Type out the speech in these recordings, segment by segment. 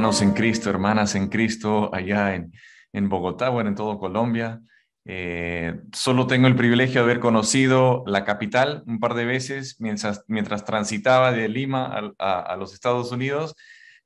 hermanos en Cristo, hermanas en Cristo, allá en, en Bogotá, bueno, en todo Colombia. Eh, solo tengo el privilegio de haber conocido la capital un par de veces mientras, mientras transitaba de Lima a, los Estados Unidos,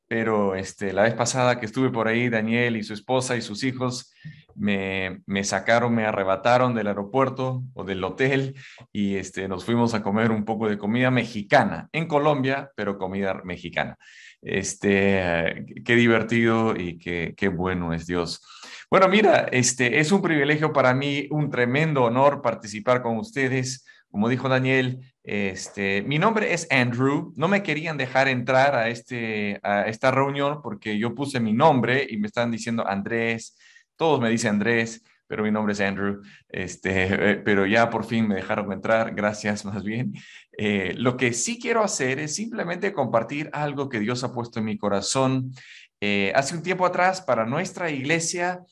pero este, la vez pasada que estuve por ahí, Daniel y su esposa y sus hijos me, me sacaron, me arrebataron del aeropuerto o del hotel y este, nos fuimos a comer un poco de comida mexicana en Colombia, pero comida mexicana. Este, qué divertido y qué, qué bueno es Dios. Bueno, mira, este es un privilegio para mí, un tremendo honor participar con ustedes. Como dijo Daniel, este, mi nombre es Andrew. No me querían dejar entrar a, este, a esta reunión porque yo puse mi nombre y me están diciendo Andrés. Todos me dicen Andrés pero mi nombre es Andrew, este, eh, pero ya por fin me dejaron entrar, gracias más bien. Eh, lo que sí quiero hacer es simplemente compartir algo que Dios ha puesto en mi corazón eh, hace un tiempo atrás para nuestra iglesia,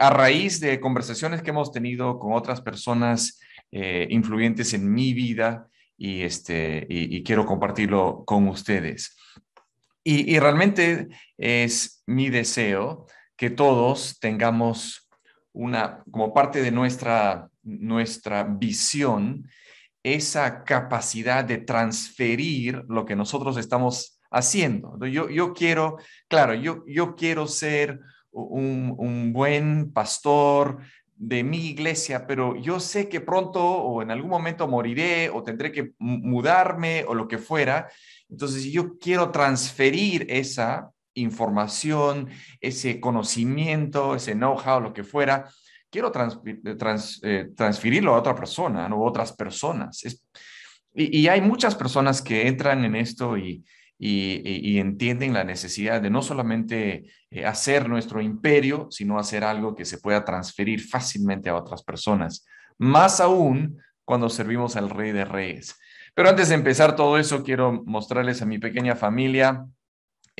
a raíz de conversaciones que hemos tenido con otras personas influyentes en mi vida y, este, y, quiero compartirlo con ustedes. Y, y realmente es mi deseo que todos tengamos una, como parte de nuestra, nuestra visión, esa capacidad de transferir lo que nosotros estamos haciendo. Yo, yo quiero, claro, yo, yo quiero ser un, un buen pastor de mi iglesia, pero yo sé que pronto o en algún momento moriré o tendré que mudarme o lo que fuera. Entonces yo quiero transferir esa información, ese conocimiento, ese know-how, lo que fuera, quiero eh, transferirlo a otra persona, ¿no? otras personas. y, hay muchas personas que entran en esto y, y, entienden la necesidad de no solamente eh, hacer nuestro imperio, sino hacer algo que se pueda transferir fácilmente a otras personas. Más aún cuando servimos al Rey de Reyes. Pero antes de empezar todo eso, quiero mostrarles a mi pequeña familia.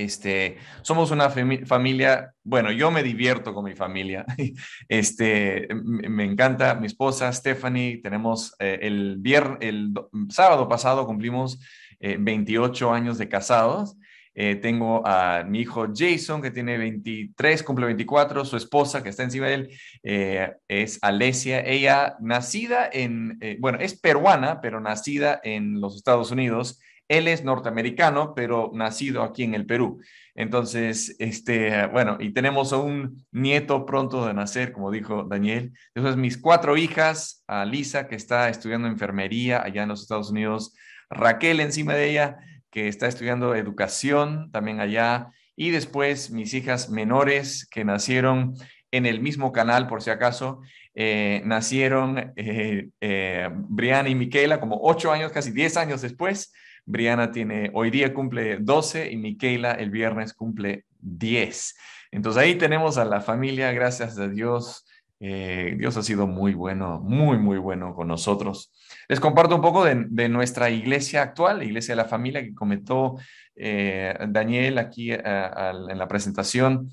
Este, somos una familia, bueno, yo me divierto con mi familia. Este, me encanta mi esposa Stephanie. Tenemos eh, el viernes, el sábado pasado cumplimos 28 eh, años de casados. Eh, tengo a mi hijo Jason, que tiene 23, cumple 24, su esposa, que está encima de él, es Alesia. Ella, nacida en, bueno, es peruana, pero nacida en los Estados Unidos él es norteamericano, pero nacido aquí en el Perú. Entonces, este, bueno, y tenemos a un nieto pronto de nacer, como dijo Daniel. Entonces, mis cuatro hijas, a Lisa, que está estudiando enfermería allá en los Estados Unidos, Raquel encima de ella, que está estudiando educación también allá, y después mis hijas menores que nacieron en el mismo canal, por si acaso, eh, nacieron eh, eh, Brianna y Miquela como ocho años, casi diez años después. Briana tiene, hoy día cumple 12 y Miquela el viernes cumple 10. Entonces ahí tenemos a la familia, gracias a Dios. Eh, Dios ha sido muy bueno, muy, muy bueno con nosotros. Les comparto un poco de, nuestra iglesia actual, la iglesia de la familia que comentó eh, Daniel aquí eh, en la presentación.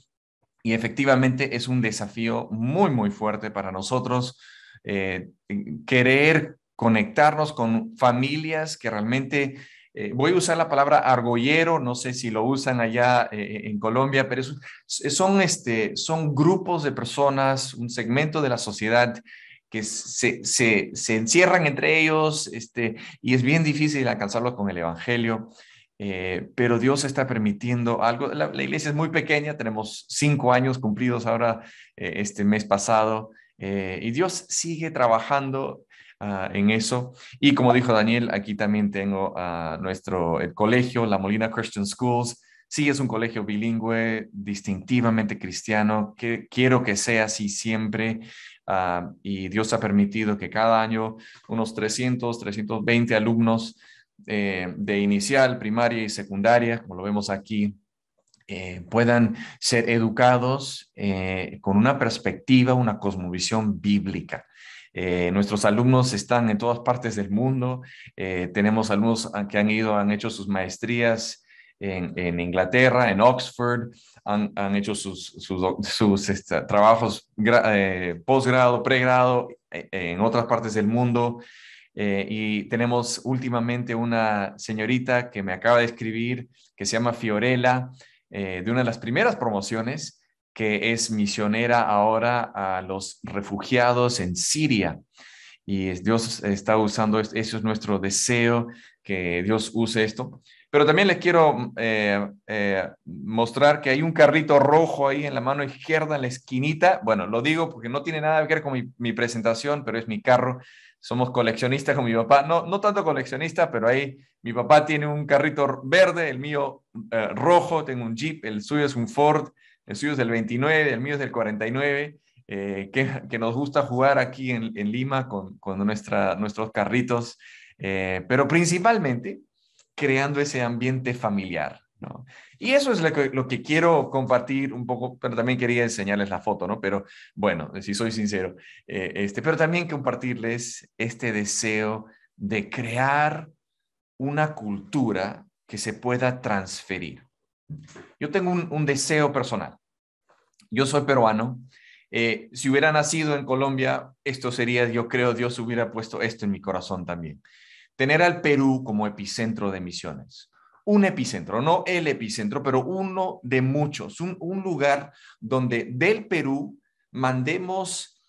Y efectivamente es un desafío muy, muy fuerte para nosotros querer conectarnos con familias que realmente eh, voy a usar la palabra argollero, no sé si lo usan allá eh, eh, en Colombia, pero son, este, son grupos de personas, un segmento de la sociedad que se, encierran entre ellos este, y es bien difícil alcanzarlo con el Evangelio. pero Dios está permitiendo algo. La, iglesia es muy pequeña, tenemos cinco años cumplidos ahora este mes pasado, y Dios sigue trabajando Ah, en eso. Y como dijo Daniel, aquí también tengo a nuestro el colegio, la Molina Christian Schools. Sí, es un colegio bilingüe, distintivamente cristiano, que quiero que sea así siempre. Ah, y Dios ha permitido que cada año unos 300, 320 alumnos eh, de inicial, primaria y secundaria, como lo vemos aquí, eh, puedan ser educados eh, con una perspectiva, una cosmovisión bíblica. Eh, nuestros alumnos están en todas partes del mundo. Eh, tenemos alumnos que han ido, han hecho sus maestrías en, Inglaterra, en Oxford, han, hecho sus, este, trabajos eh, posgrado, pregrado en otras partes del mundo. y tenemos últimamente una señorita que me acaba de escribir que se llama Fiorella. de una de las primeras promociones que es misionera ahora a los refugiados en Siria. Y Dios está usando, eso es nuestro deseo, que Dios use esto. Pero también les quiero eh, eh, mostrar que hay un carrito rojo ahí en la mano izquierda, en la esquinita. Bueno, lo digo porque no tiene nada que ver con mi, presentación, pero es mi carro. Somos coleccionistas con mi papá. No, no tanto coleccionista, pero ahí mi papá tiene un carrito verde, el mío eh, rojo, tengo un Jeep, el suyo es un Ford, el suyo es del 29, el mío es del 49. que, que, nos gusta jugar aquí en, en Lima con, con nuestra, nuestros carritos, pero principalmente creando ese ambiente familiar. ¿no? Y eso es lo que, lo que, quiero compartir un poco, pero también quería enseñarles la foto, ¿no? Pero bueno, si soy sincero, eh, este, pero también compartirles este deseo de crear una cultura que se pueda transferir. Yo tengo un, deseo personal. Yo soy peruano. Eh, si hubiera nacido en Colombia, esto sería, yo creo, Dios hubiera puesto esto en mi corazón también tener al Perú como epicentro de misiones. Un epicentro, no el epicentro, pero uno de muchos, un, lugar donde del Perú mandemos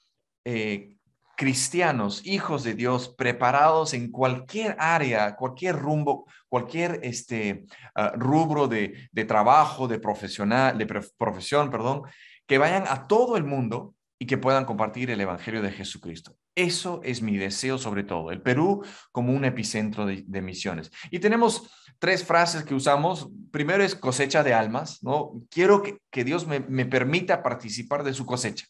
eh, cristianos, hijos de Dios, preparados en cualquier área, cualquier rumbo, cualquier este, ah, rubro de, trabajo, de, profesional, de profesión, perdón, que vayan a todo el mundo y que puedan compartir el Evangelio de Jesucristo. Eso es mi deseo sobre todo, el Perú como un epicentro de, misiones. Y tenemos tres frases que usamos. Primero es cosecha de almas, ¿no? Quiero que, Dios me, permita participar de su cosecha.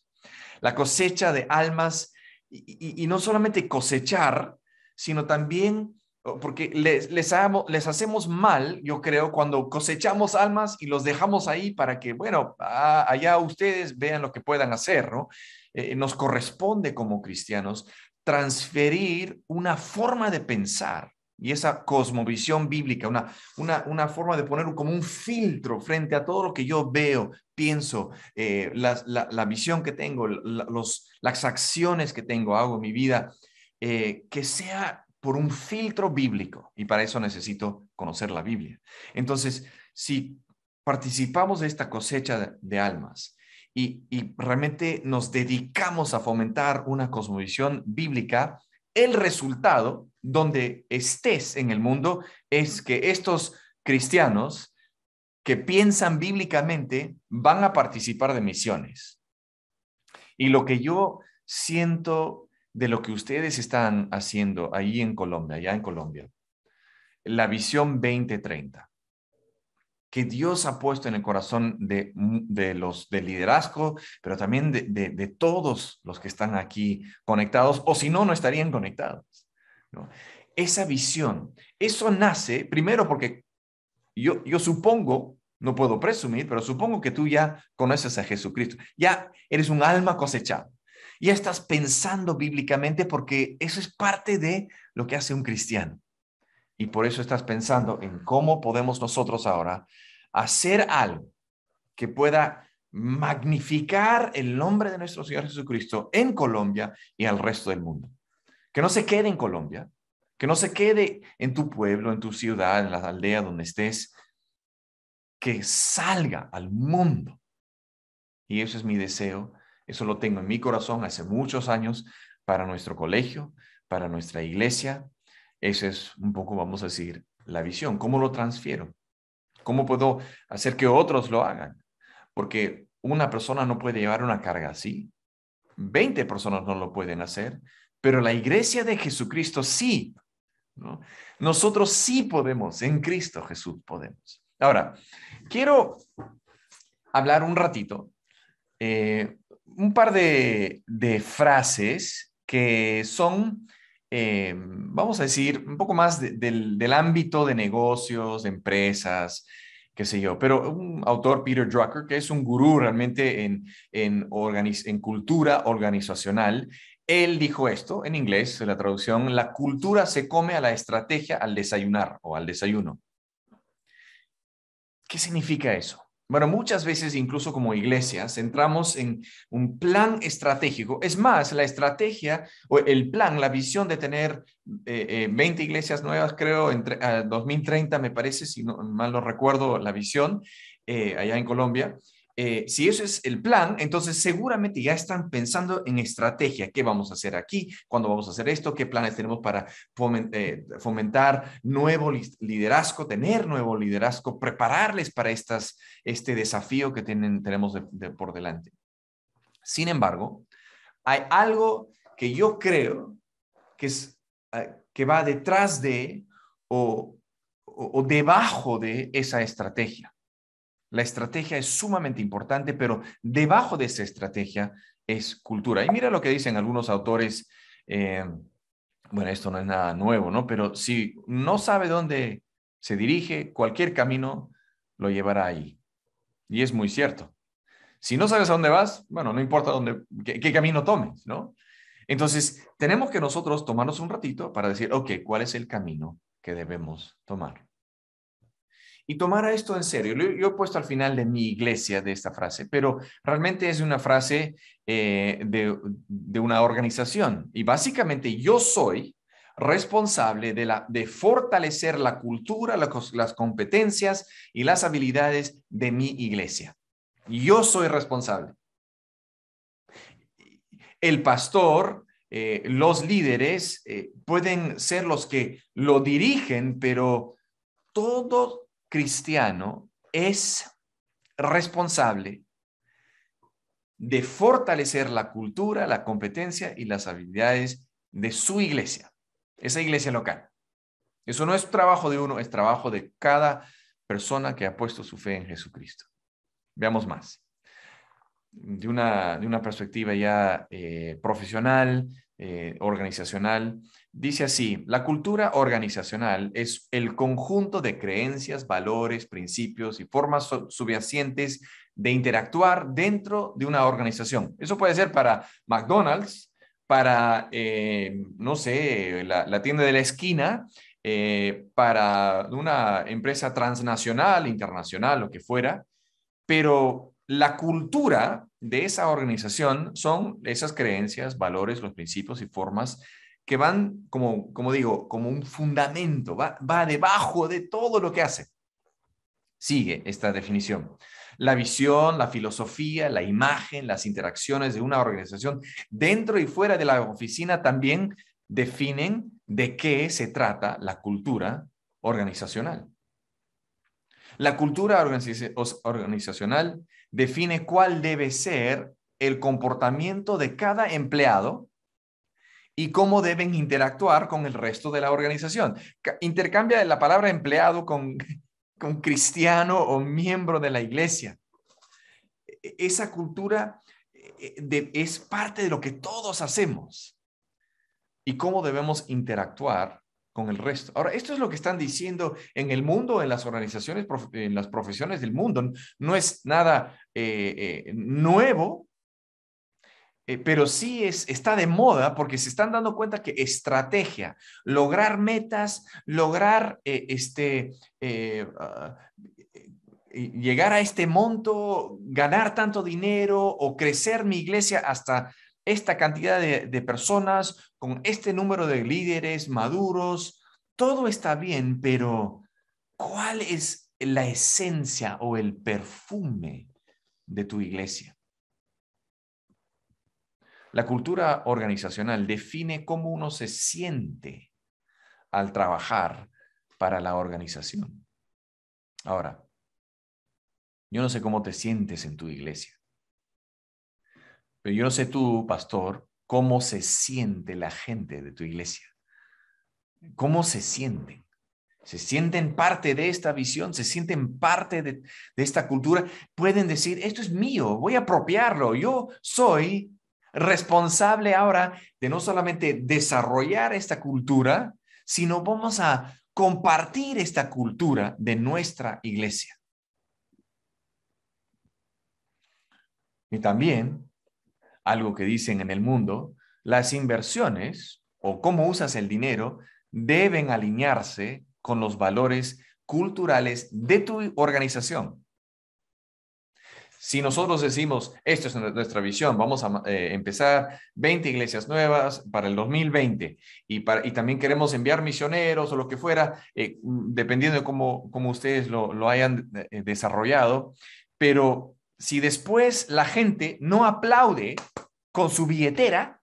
La cosecha de almas y, no solamente cosechar, sino también porque les, les, les, hacemos mal, yo creo, cuando cosechamos almas y los dejamos ahí para que, bueno, allá ustedes vean lo que puedan hacer, ¿no? Eh, nos corresponde como cristianos transferir una forma de pensar y esa cosmovisión bíblica, una, una, una forma de poner como un filtro frente a todo lo que yo veo, pienso, eh, la, la, visión que tengo, los, las acciones que tengo, hago en mi vida, eh, que sea por un filtro bíblico. Y para eso necesito conocer la Biblia. Entonces, si participamos de esta cosecha de almas, y, realmente nos dedicamos a fomentar una cosmovisión bíblica, el resultado, donde estés en el mundo, es que estos cristianos que piensan bíblicamente van a participar de misiones. Y lo que yo siento de lo que ustedes están haciendo ahí en Colombia, allá en Colombia, la visión 2030 que Dios ha puesto en el corazón de, de los de liderazgo, pero también de, de, todos los que están aquí conectados, o si no, no estarían conectados. Esa visión, eso nace primero porque yo, yo supongo, no puedo presumir, pero supongo que tú ya conoces a Jesucristo, ya eres un alma cosechada, ya estás pensando bíblicamente porque eso es parte de lo que hace un cristiano. Y por eso estás pensando en cómo podemos nosotros ahora hacer algo que pueda magnificar el nombre de nuestro Señor Jesucristo en Colombia y al resto del mundo. Que no se quede en Colombia, que no se quede en tu pueblo, en tu ciudad, en la aldea donde estés, que salga al mundo. Y eso es mi deseo, eso lo tengo en mi corazón hace muchos años para nuestro colegio, para nuestra iglesia, esa es un poco, vamos a decir, la visión. ¿Cómo lo transfiero? ¿Cómo puedo hacer que otros lo hagan? Porque una persona no puede llevar una carga así. Veinte personas no lo pueden hacer, pero la iglesia de Jesucristo sí. Nosotros sí podemos, en Cristo Jesús podemos. Ahora, quiero hablar un ratito, eh, un par de, frases que son eh, vamos a decir, un poco más del, ámbito de negocios, de empresas, qué sé yo, pero un autor, Peter Drucker, que es un gurú realmente en, en, en cultura organizacional, él dijo esto en inglés, la traducción, la cultura se come a la estrategia al desayunar o al desayuno. ¿Qué significa eso? Bueno, muchas veces, incluso como iglesias, entramos en un plan estratégico. Es más, la estrategia o el plan, la visión de tener 20 eh, iglesias nuevas, creo, entre 2030, me parece, si no, mal no recuerdo la visión, eh, allá en Colombia, eh, si eso es el plan, entonces seguramente ya están pensando en estrategia. ¿Qué vamos a hacer aquí? ¿Cuándo vamos a hacer esto? ¿Qué planes tenemos para eh, fomentar nuevo liderazgo, tener nuevo liderazgo, prepararles para estas, este desafío que tenemos por delante? Sin embargo, hay algo que yo creo que, es, eh, que va detrás de o debajo de esa estrategia. La estrategia es sumamente importante, pero debajo de esa estrategia es cultura. Y mira lo que dicen algunos autores. Eh, bueno, esto no es nada nuevo, ¿no? Pero si no sabe dónde se dirige, cualquier camino lo llevará ahí. Y es muy cierto. Si no sabes a dónde vas, bueno, no importa dónde, qué, qué camino tomes, ¿no? Entonces, tenemos que nosotros tomarnos un ratito para decir, ok, ¿cuál es el camino que debemos tomar? Y tomara esto en serio. Yo, he puesto al final de mi iglesia de esta frase, pero realmente es una frase eh, de, una organización. Y básicamente yo soy responsable de, la, de fortalecer la cultura, las competencias y las habilidades de mi iglesia. Yo soy responsable. El pastor, eh, los líderes eh, pueden ser los que lo dirigen, pero todo cristiano es responsable de fortalecer la cultura, la competencia y las habilidades de su iglesia, esa iglesia local. Eso no es trabajo de uno, es trabajo de cada persona que ha puesto su fe en Jesucristo. Veamos más. De una, de una perspectiva ya eh, profesional, eh, organizacional, Dice así, la cultura organizacional es el conjunto de creencias, valores, principios y formas subyacentes de interactuar dentro de una organización. Eso puede ser para McDonald's, para, eh, no sé, la, tienda de la esquina, eh, para una empresa transnacional, internacional, lo que fuera, pero la cultura de esa organización son esas creencias, valores, los principios y formas que van, como, como digo, como un fundamento, va, va debajo de todo lo que hace. Sigue esta definición. La visión, la filosofía, la imagen, las interacciones de una organización dentro y fuera de la oficina también definen de qué se trata la cultura organizacional. La cultura organizacional define cuál debe ser el comportamiento de cada empleado y cómo deben interactuar con el resto de la organización. Intercambia la palabra empleado con, con cristiano o miembro de la iglesia. E-, esa cultura eh, es parte de lo que todos hacemos y cómo debemos interactuar con el resto. Ahora, esto es lo que están diciendo en el mundo, en las organizaciones, en las profesiones del mundo. No es nada eh, eh, nuevo, eh, pero sí es, está de moda porque se están dando cuenta que estrategia, lograr metas, lograr este, ah, llegar a este monto, ganar tanto dinero o crecer mi iglesia hasta esta cantidad de, personas, con este número de líderes maduros, todo está bien, pero ¿cuál es la esencia o el perfume de tu iglesia? La cultura organizacional define cómo uno se siente al trabajar para la organización. Ahora, yo no sé cómo te sientes en tu iglesia, yo no sé tú, pastor, cómo se siente la gente de tu iglesia. ¿Cómo se sienten? ¿Se sienten parte de esta visión? ¿Se sienten parte de, de esta cultura? Pueden decir, esto es mío, voy a apropiarlo. Yo soy responsable ahora de no solamente desarrollar esta cultura, sino vamos a compartir esta cultura de nuestra iglesia. Y también, algo que dicen en el mundo, las inversiones o cómo usas el dinero deben alinearse con los valores culturales de tu organización. si nosotros decimos, esto es nuestra visión, vamos a eh, empezar 20 iglesias nuevas para el 2020 y, para, y también queremos enviar misioneros o lo que fuera, eh, dependiendo de cómo, cómo ustedes lo, lo hayan eh, desarrollado, pero si después la gente no aplaude con su billetera,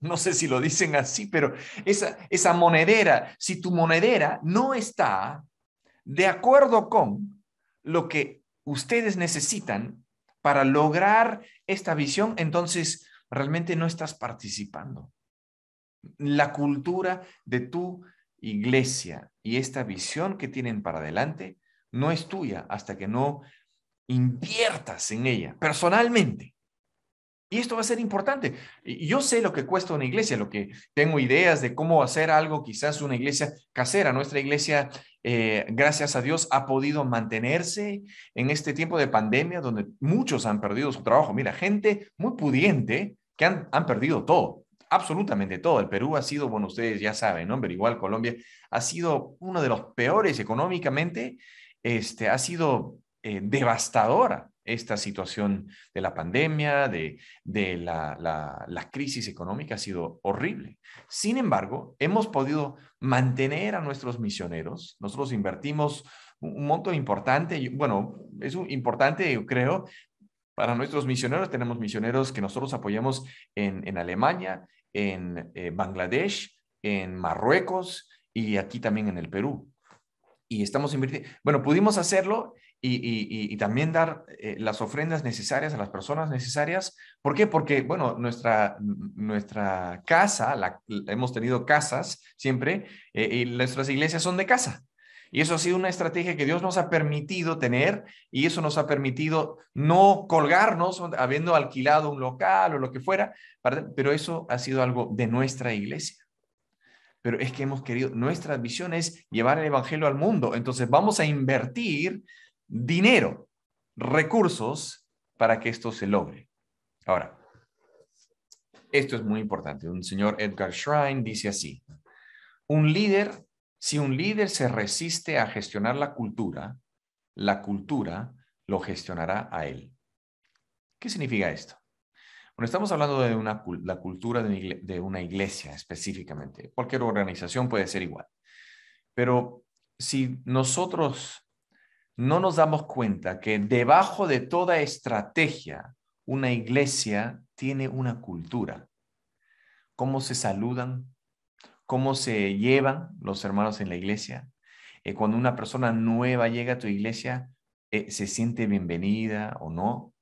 no sé si lo dicen así, pero esa, monedera, si tu monedera no está de acuerdo con lo que ustedes necesitan para lograr esta visión, entonces realmente no estás participando. La cultura de tu iglesia y esta visión que tienen para adelante no es tuya hasta que no inviertas en ella personalmente. Y esto va a ser importante. Yo sé lo que cuesta una iglesia, lo que tengo ideas de cómo hacer algo, quizás una iglesia casera. Nuestra iglesia, eh, gracias a Dios, ha podido mantenerse en este tiempo de pandemia donde muchos han perdido su trabajo. Mira, gente muy pudiente que han, han perdido todo, absolutamente todo. El Perú ha sido, bueno, ustedes ya saben, ¿no? Pero igual Colombia ha sido uno de los peores económicamente, este, ha sido eh, devastadora esta situación de la pandemia, de, de la, la, crisis económica ha sido horrible. Sin embargo, hemos podido mantener a nuestros misioneros. Nosotros invertimos un monto importante, bueno, es importante, yo creo, para nuestros misioneros. Tenemos misioneros que nosotros apoyamos en, en Alemania, en eh, Bangladesh, en Marruecos y aquí también en el Perú. Y estamos invirtiendo, bueno, pudimos hacerlo y, también dar eh, las ofrendas necesarias a las personas necesarias. ¿Por qué? Porque, bueno, nuestra, nuestra casa, la, hemos tenido casas siempre, eh, y nuestras iglesias son de casa. Y eso ha sido una estrategia que Dios nos ha permitido tener y eso nos ha permitido no colgarnos habiendo alquilado un local o lo que fuera, pero eso ha sido algo de nuestra iglesia pero es que hemos querido, nuestra visión es llevar el Evangelio al mundo. Entonces vamos a invertir dinero, recursos para que esto se logre. Ahora, esto es muy importante. Un señor Edgar Shrine dice así, un líder, si un líder se resiste a gestionar la cultura, la cultura lo gestionará a él. ¿Qué significa esto? Bueno, estamos hablando de una, la cultura de una iglesia específicamente. Cualquier organización puede ser igual. Pero si nosotros no nos damos cuenta que debajo de toda estrategia, una iglesia tiene una cultura. Cómo se saludan, cómo se llevan los hermanos en la iglesia. Eh, cuando una persona nueva llega a tu iglesia, eh, se siente bienvenida o no.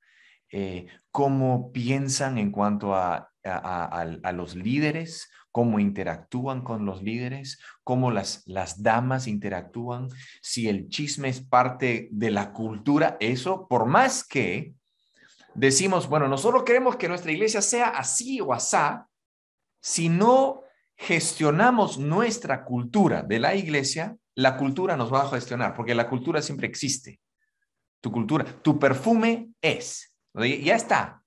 Eh, cómo piensan en cuanto a, a los líderes, cómo interactúan con los líderes, cómo las, las damas interactúan, si el chisme es parte de la cultura, eso, por más que decimos, bueno, nosotros queremos que nuestra iglesia sea así o asá, si no gestionamos nuestra cultura de la iglesia, la cultura nos va a gestionar, porque la cultura siempre existe. Tu cultura, tu perfume es, ya está,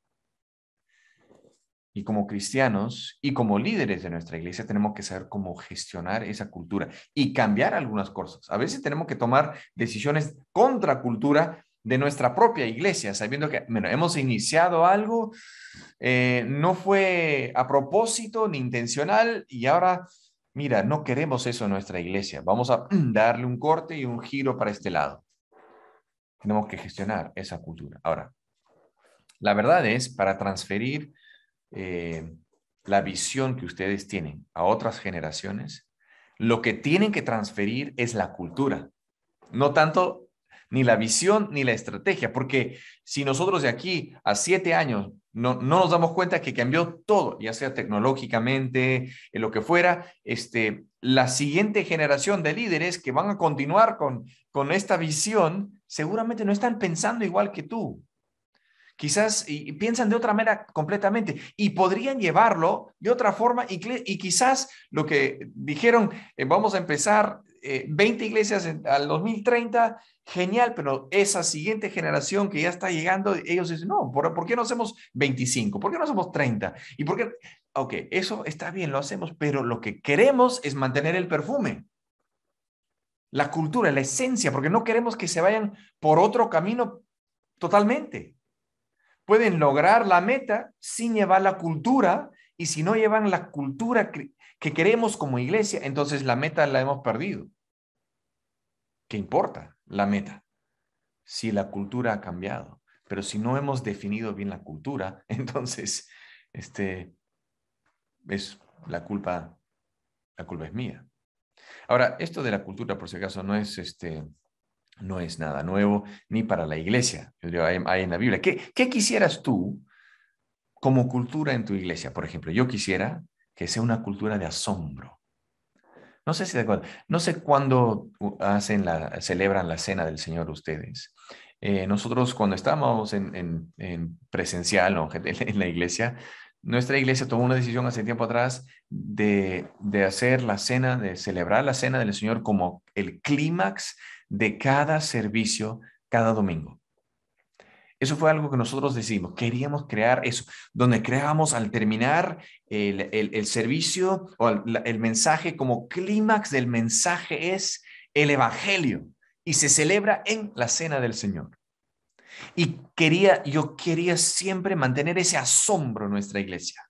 y como cristianos y como líderes de nuestra iglesia tenemos que saber cómo gestionar esa cultura y cambiar algunas cosas. A veces tenemos que tomar decisiones contra cultura de nuestra propia iglesia, sabiendo que bueno, hemos iniciado algo, eh, no fue a propósito ni intencional y ahora, mira, no queremos eso en nuestra iglesia. Vamos a darle un corte y un giro para este lado. Tenemos que gestionar esa cultura. Ahora, la verdad es, para transferir eh, la visión que ustedes tienen a otras generaciones, lo que tienen que transferir es la cultura, no tanto ni la visión ni la estrategia, porque si nosotros de aquí a siete años no, no nos damos cuenta que cambió todo, ya sea tecnológicamente, en lo que fuera, este, la siguiente generación de líderes que van a continuar con, con esta visión, seguramente no están pensando igual que tú quizás y, piensan de otra manera completamente y podrían llevarlo de otra forma y, quizás lo que dijeron, eh, vamos a empezar 20 eh, iglesias al 2030, genial, pero esa siguiente generación que ya está llegando, ellos dicen, no, ¿por, ¿por qué no hacemos 25? ¿Por qué no hacemos 30? ¿Y por qué? Ok, eso está bien, lo hacemos, pero lo que queremos es mantener el perfume la cultura, la esencia, porque no queremos que se vayan por otro camino totalmente. Pueden lograr la meta sin llevar la cultura y si no llevan la cultura que queremos como iglesia, entonces la meta la hemos perdido. ¿Qué importa la meta? Si la cultura ha cambiado, pero si no hemos definido bien la cultura, entonces este es la culpa la culpa es mía. Ahora, esto de la cultura, por si acaso, no es este no es nada nuevo ni para la iglesia. Hay, en la Biblia. ¿Qué, ¿Qué quisieras tú como cultura en tu iglesia? Por ejemplo, yo quisiera que sea una cultura de asombro. No sé si de acuerdo. No sé cuándo hacen la, celebran la cena del Señor ustedes. Eh, nosotros cuando estábamos en, en, presencial en la iglesia, nuestra iglesia tomó una decisión hace tiempo atrás de, de hacer la cena, de celebrar la cena del Señor como el clímax de cada servicio cada domingo. Eso fue algo que nosotros decimos, queríamos crear eso, donde creamos al terminar el, servicio o el, mensaje como clímax del mensaje es el Evangelio y se celebra en la cena del Señor. Y quería, yo quería siempre mantener ese asombro en nuestra iglesia,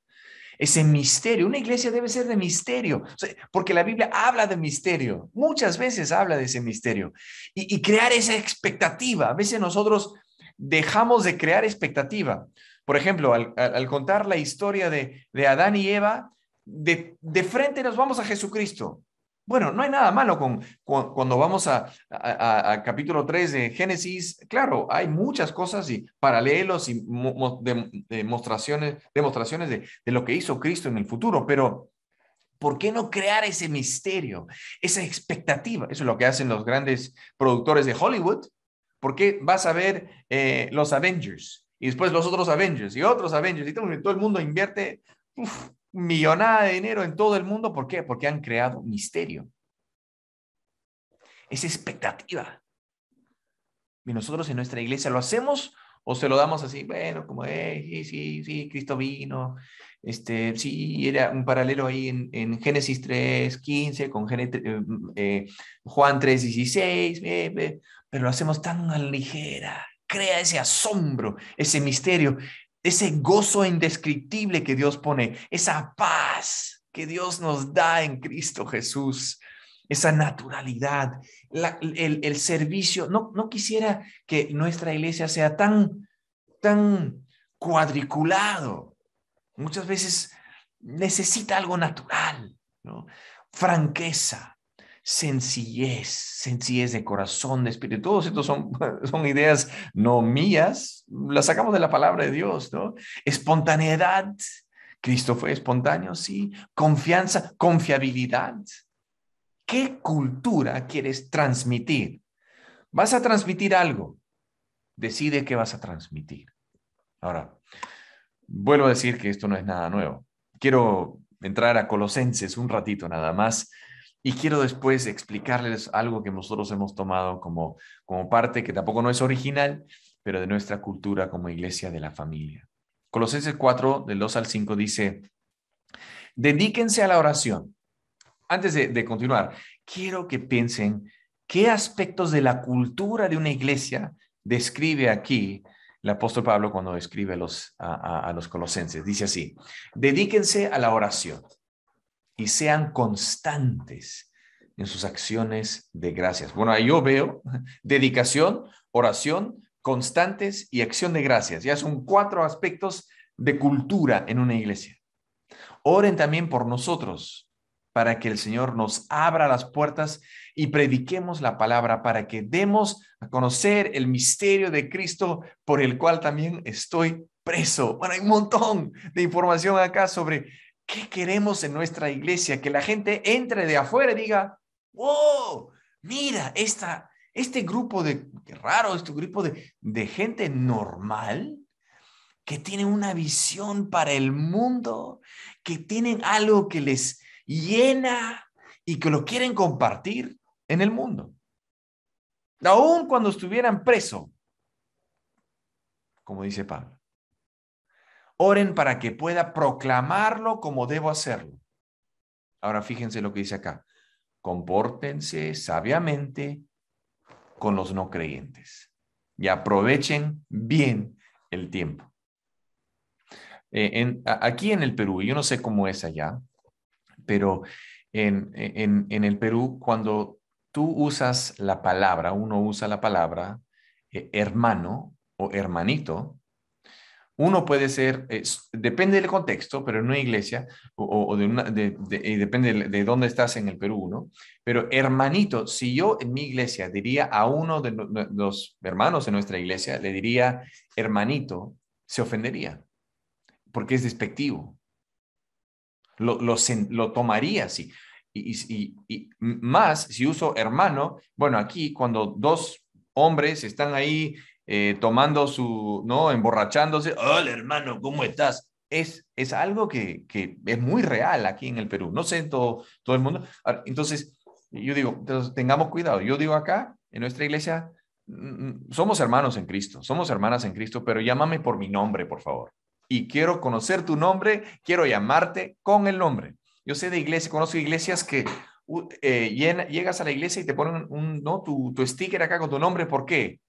ese misterio. Una iglesia debe ser de misterio, porque la Biblia habla de misterio, muchas veces habla de ese misterio, y, crear esa expectativa. A veces nosotros dejamos de crear expectativa. Por ejemplo, al, contar la historia de, Adán y Eva, de, frente nos vamos a Jesucristo. Bueno, no hay nada malo con, cuando vamos a, capítulo 3 de Génesis. Claro, hay muchas cosas y paralelos y demostraciones, demostraciones de, de lo que hizo Cristo en el futuro, pero ¿por qué no crear ese misterio, esa expectativa? Eso es lo que hacen los grandes productores de Hollywood. ¿Por qué vas a ver eh, los Avengers y después los otros Avengers y otros Avengers y todo, el mundo invierte millonada de dinero en todo el mundo? ¿Por qué? Porque han creado misterio. Es expectativa. Y nosotros en nuestra iglesia lo hacemos o se lo damos así, bueno, como, eh, sí, sí, sí, Cristo vino, este, sí, era un paralelo ahí en, Génesis 3, 15, con eh, eh, Juan 3, 16, pero lo hacemos tan ligera. Crea ese asombro, ese misterio, ese gozo indescriptible que Dios pone, esa paz que Dios nos da en Cristo Jesús, esa naturalidad, el, servicio. No, no quisiera que nuestra iglesia sea tan, tan cuadriculado. Muchas veces necesita algo natural, ¿no? franqueza, sencillez, sencillez de corazón, de espíritu. Todos estos son, son ideas no mías, las sacamos de la palabra de Dios, ¿no? Espontaneidad. Cristo fue espontáneo, sí. Confianza, confiabilidad. ¿Qué cultura quieres transmitir? Vas a transmitir algo. Decide qué vas a transmitir. Ahora, vuelvo a decir que esto no es nada nuevo. Quiero entrar a Colosenses un ratito nada más y quiero después explicarles algo que nosotros hemos tomado como, como parte, que tampoco no es original, pero de nuestra cultura como iglesia de la familia. Colosenses 4, del 2 al 5 dice, dedíquense a la oración. Antes de, continuar, quiero que piensen qué aspectos de la cultura de una iglesia describe aquí el apóstol Pablo cuando describe los, a, a, los colosenses. Dice así, dedíquense a la oración y sean constantes en sus acciones de gracias. Bueno, ahí yo veo dedicación, oración, constantes y acción de gracias. Ya son cuatro aspectos de cultura en una iglesia. Oren también por nosotros para que el Señor nos abra las puertas y prediquemos la palabra para que demos a conocer el misterio de Cristo por el cual también estoy preso. Bueno, hay un montón de información acá sobre ¿Qué queremos en nuestra iglesia? Que la gente entre de afuera y diga, wow, mira, esta, este grupo de, raro, este grupo de, de gente normal que tiene una visión para el mundo, que tienen algo que les llena y que lo quieren compartir en el mundo. Aún cuando estuvieran preso, como dice Pablo. Oren para que pueda proclamarlo como debo hacerlo. Ahora fíjense lo que dice acá. Compórtense sabiamente con los no creyentes y aprovechen bien el tiempo. en, aquí en el Perú, yo no sé cómo es allá, pero en, en, el Perú, cuando tú usas la palabra, uno usa la palabra eh, hermano o hermanito, uno puede ser, depende del contexto, pero en una iglesia, o, de una, depende de, dónde estás en el Perú, ¿no? Pero hermanito, si yo en mi iglesia diría a uno de los hermanos de nuestra iglesia, le diría hermanito, se ofendería, porque es despectivo. Lo, lo, tomaría así. Y, y, más, si uso hermano, bueno, aquí cuando dos hombres están ahí eh, tomando su, ¿no? Emborrachándose. Hola, hermano, ¿cómo estás? Es, es algo que, que, es muy real aquí en el Perú. No sé en todo, todo el mundo. Entonces, yo digo, tengamos cuidado. Yo digo acá, en nuestra iglesia, mm, mm, somos hermanos en Cristo, somos hermanas en Cristo, pero llámame por mi nombre, por favor. Y quiero conocer tu nombre, quiero llamarte con el nombre. Yo sé de iglesia, conozco iglesias que eh, llegas a la iglesia y te ponen un, ¿no? tu, tu sticker acá con tu nombre. ¿Por qué?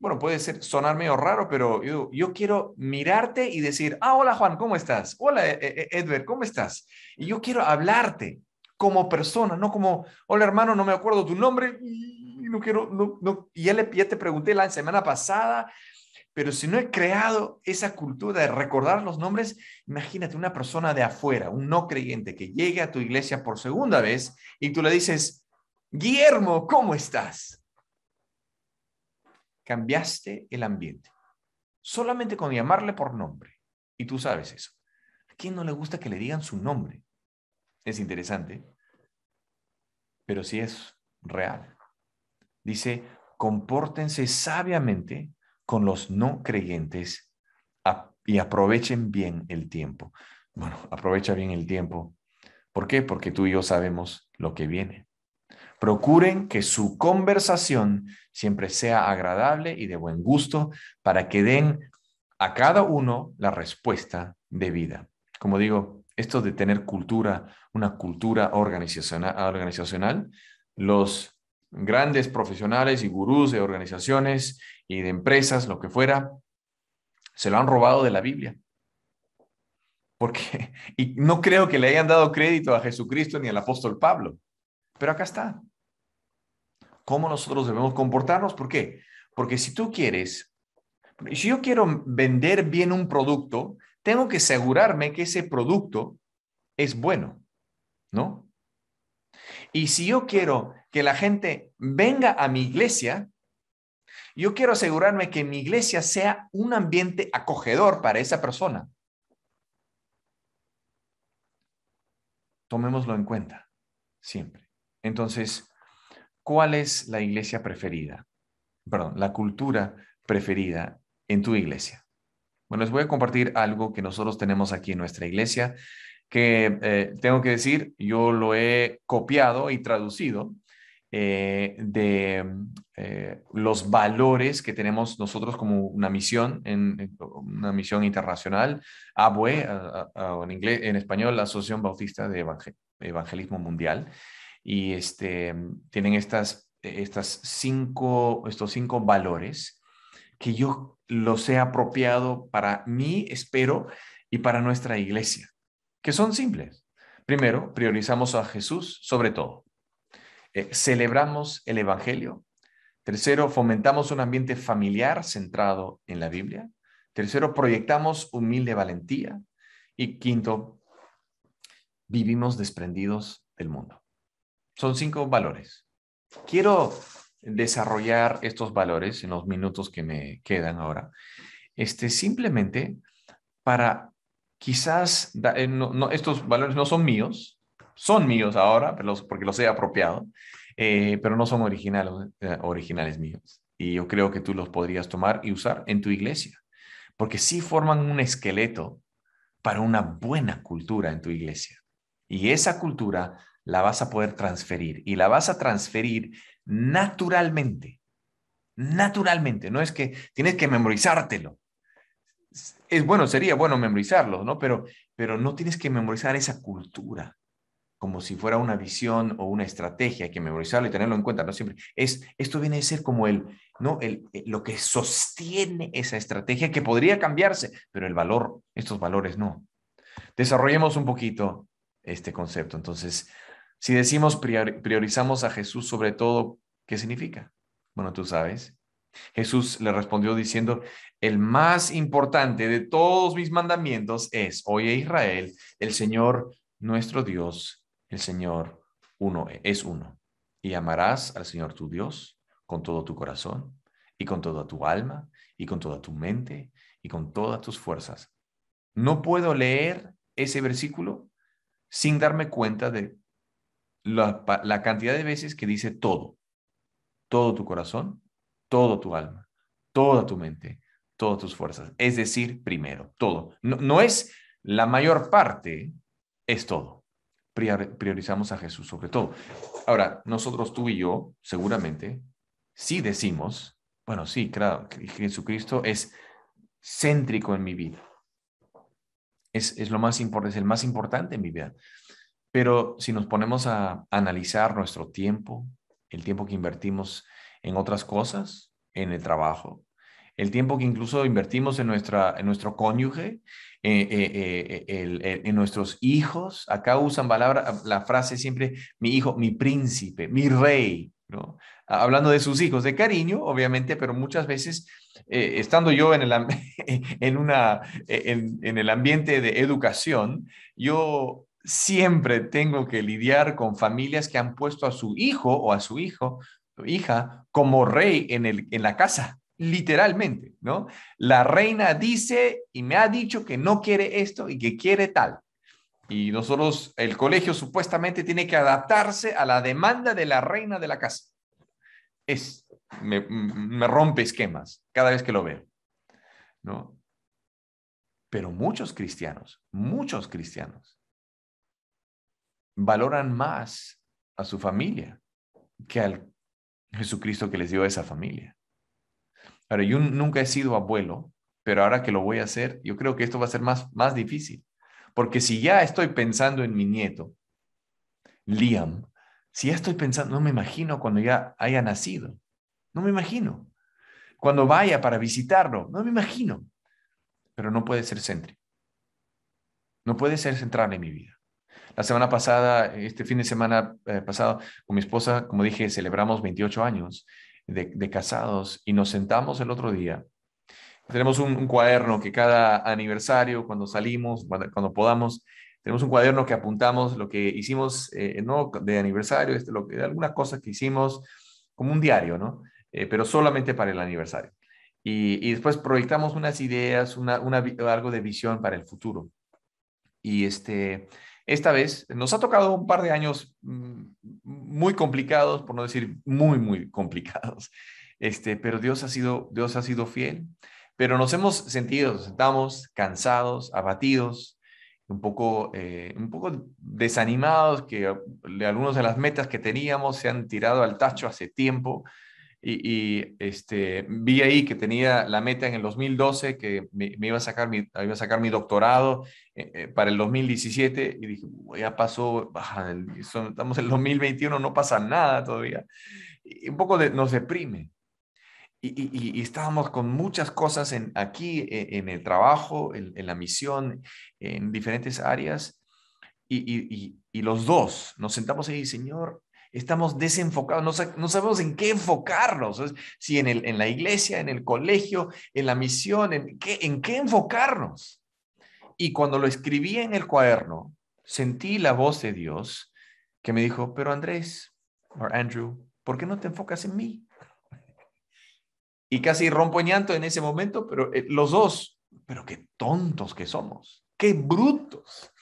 Bueno, puede ser sonar medio raro, pero yo, yo, quiero mirarte y decir, ah, hola Juan, ¿cómo estás? Hola e, e, Edward, ¿cómo estás? Y yo quiero hablarte como persona, no como, hola hermano, no me acuerdo tu nombre, y no quiero, no, no, y ya, le, ya te pregunté la semana pasada, pero si no he creado esa cultura de recordar los nombres, imagínate una persona de afuera, un no creyente que llegue a tu iglesia por segunda vez y tú le dices, Guillermo, ¿cómo estás? Cambiaste el ambiente. Solamente con llamarle por nombre. Y tú sabes eso. ¿A quién no le gusta que le digan su nombre? Es interesante, pero sí es real. Dice, compórtense sabiamente con los no creyentes y aprovechen bien el tiempo. Bueno, aprovecha bien el tiempo. ¿Por qué? Porque tú y yo sabemos lo que viene. Procuren que su conversación siempre sea agradable y de buen gusto para que den a cada uno la respuesta de vida. Como digo, esto de tener cultura, una cultura organizacional, organizacional los grandes profesionales y gurús de organizaciones y de empresas, lo que fuera, se lo han robado de la Biblia. Porque, y no creo que le hayan dado crédito a Jesucristo ni al apóstol Pablo, pero acá está cómo nosotros debemos comportarnos. ¿Por qué? Porque si tú quieres, si yo quiero vender bien un producto, tengo que asegurarme que ese producto es bueno, ¿no? Y si yo quiero que la gente venga a mi iglesia, yo quiero asegurarme que mi iglesia sea un ambiente acogedor para esa persona. Tomémoslo en cuenta, siempre. Entonces, ¿cuál es la iglesia preferida? Perdón, la cultura preferida en tu iglesia. Bueno, les voy a compartir algo que nosotros tenemos aquí en nuestra iglesia, que eh, tengo que decir, yo lo he copiado y traducido eh, de eh, los valores que tenemos nosotros como una misión, en, una misión internacional, ABUE, en, español, la Asociación Bautista de Evangelismo Mundial y este, tienen estas, estas cinco, estos cinco valores que yo los he apropiado para mí, espero, y para nuestra iglesia, que son simples. Primero, priorizamos a Jesús sobre todo. Eh, celebramos el Evangelio. Tercero, fomentamos un ambiente familiar centrado en la Biblia. Tercero, proyectamos humilde valentía. Y quinto, vivimos desprendidos del mundo. Son cinco valores. Quiero desarrollar estos valores en los minutos que me quedan ahora. Este, simplemente para quizás, eh, estos valores no son míos, son míos ahora, porque los he apropiado, eh, pero no son originales, eh, originales míos. Y yo creo que tú los podrías tomar y usar en tu iglesia, porque sí forman un esqueleto para una buena cultura en tu iglesia. Y esa cultura la vas a poder transferir y la vas a transferir naturalmente. Naturalmente, no es que tienes que memorizártelo. Es bueno, sería bueno memorizarlo, ¿no? Pero, pero no tienes que memorizar esa cultura. como si fuera una visión o una estrategia, hay que memorizarlo y tenerlo en cuenta, no siempre. Es, esto viene a ser como el, ¿no? El, lo que sostiene esa estrategia que podría cambiarse, pero el valor, estos valores no. Desarrollemos un poquito este concepto. Entonces, si decimos priorizamos a Jesús sobre todo, ¿qué significa? Bueno, tú sabes. Jesús le respondió diciendo, el más importante de todos mis mandamientos es, oye Israel, el Señor nuestro Dios el Señor uno es uno. Y amarás al Señor tu Dios con todo tu corazón y con toda tu alma y con toda tu mente y con todas tus fuerzas. No puedo leer ese versículo sin darme cuenta de la, la cantidad de veces que dice todo. Todo tu corazón, todo tu alma, toda tu mente, todas tus fuerzas. Es decir, primero, todo. No, no es la mayor parte, es todo priorizamos a Jesús sobre todo. Ahora, nosotros, tú y yo, seguramente, sí decimos, bueno, sí, claro, Jesucristo es céntrico en mi vida. Es, es lo más importante, es el más importante en mi vida. Pero si nos ponemos a analizar nuestro tiempo, el tiempo que invertimos en otras cosas, en el trabajo, el tiempo que incluso invertimos en, nuestra, en nuestro cónyuge, eh, eh, eh, en nuestros hijos. Acá usan palabra, la frase siempre, mi hijo, mi príncipe, mi rey, ¿no? Hablando de sus hijos, de cariño, obviamente, pero muchas veces, estando yo en el, en, una, en, en el ambiente de educación, yo siempre tengo que lidiar con familias que han puesto a su hijo o a su hijo, hija, como rey en, el, en la casa literalmente, ¿no? La reina dice y me ha dicho que no quiere esto y que quiere tal. Y nosotros, el colegio supuestamente tiene que adaptarse a la demanda de la reina de la casa. Es, me, me rompe esquemas cada vez que lo veo, ¿no? Pero muchos cristianos, muchos cristianos, valoran más a su familia que al Jesucristo que les dio esa familia. Pero yo nunca he sido abuelo, pero ahora que lo voy a hacer, yo creo que esto va a ser más, más difícil. Porque si ya estoy pensando en mi nieto, Liam, si ya estoy pensando, no me imagino cuando ya haya nacido. No me imagino. Cuando vaya para visitarlo, no me imagino. Pero no puede ser céntrico. No puede ser central en mi vida. La semana pasada, este fin de semana eh, pasado, con mi esposa, como dije, celebramos 28 años de, casados y nos sentamos el otro día. Tenemos un, cuaderno que cada aniversario, cuando salimos, cuando, podamos, tenemos un cuaderno que apuntamos lo que hicimos eh, no de aniversario, este, lo, de alguna cosa que hicimos, como un diario, ¿no? Eh, pero solamente para el aniversario. Y, y después proyectamos unas ideas, una, una, algo de visión para el futuro. Y este, esta vez nos ha tocado un par de años mm, muy complicados, por no decir muy, muy complicados. Este, pero Dios ha sido, Dios ha sido fiel. Pero nos hemos sentido, estamos cansados, abatidos, un poco, eh, un poco desanimados, que algunas de las metas que teníamos se han tirado al tacho hace tiempo y, este, vi ahí que tenía la meta en el 2012, que me, iba, a sacar mi, iba a sacar mi doctorado eh, eh, para el 2017 y dije, ya pasó, estamos en el 2021, no pasa nada todavía. Y un poco de, nos deprime. Y, y, estábamos con muchas cosas en, aquí, e, en, el trabajo, en, en, la misión, en diferentes áreas. Y, y, los dos nos sentamos ahí, Señor, estamos desenfocados, no, sabemos en qué enfocarnos, si en, el, en la iglesia, en el colegio, en la misión, en qué, en qué enfocarnos. Y cuando lo escribí en el cuaderno, sentí la voz de Dios que me dijo, pero Andrés, o Andrew, ¿por qué no te enfocas en mí? Y casi rompo llanto en ese momento, pero eh, los dos, pero qué tontos que somos, qué brutos.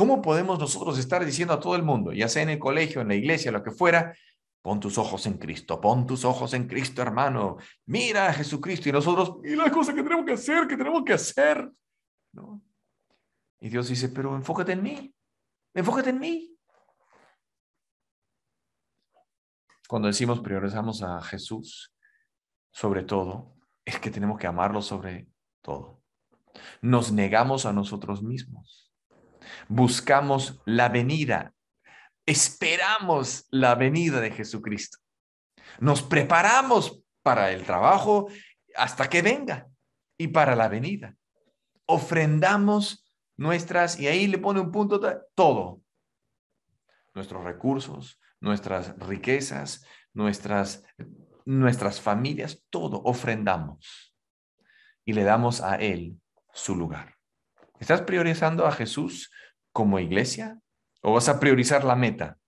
¿Cómo podemos nosotros estar diciendo a todo el mundo, ya sea en el colegio, en la iglesia, lo que fuera, pon tus ojos en Cristo, pon tus ojos en Cristo, hermano, mira a Jesucristo y nosotros, y las cosas que tenemos que hacer, que tenemos que hacer, ¿no? Y Dios dice, pero enfócate en mí, enfócate en mí. Cuando decimos priorizamos a Jesús sobre todo, es que tenemos que amarlo sobre todo. Nos negamos a nosotros mismos buscamos la venida, esperamos la venida de Jesucristo. Nos preparamos para el trabajo hasta que venga y para la venida. Ofrendamos nuestras, y ahí le pone un punto, todo. Nuestros recursos, nuestras riquezas, nuestras, nuestras familias, todo ofrendamos. Y le damos a Él su lugar. ¿Estás priorizando a Jesús como iglesia o vas a priorizar la meta?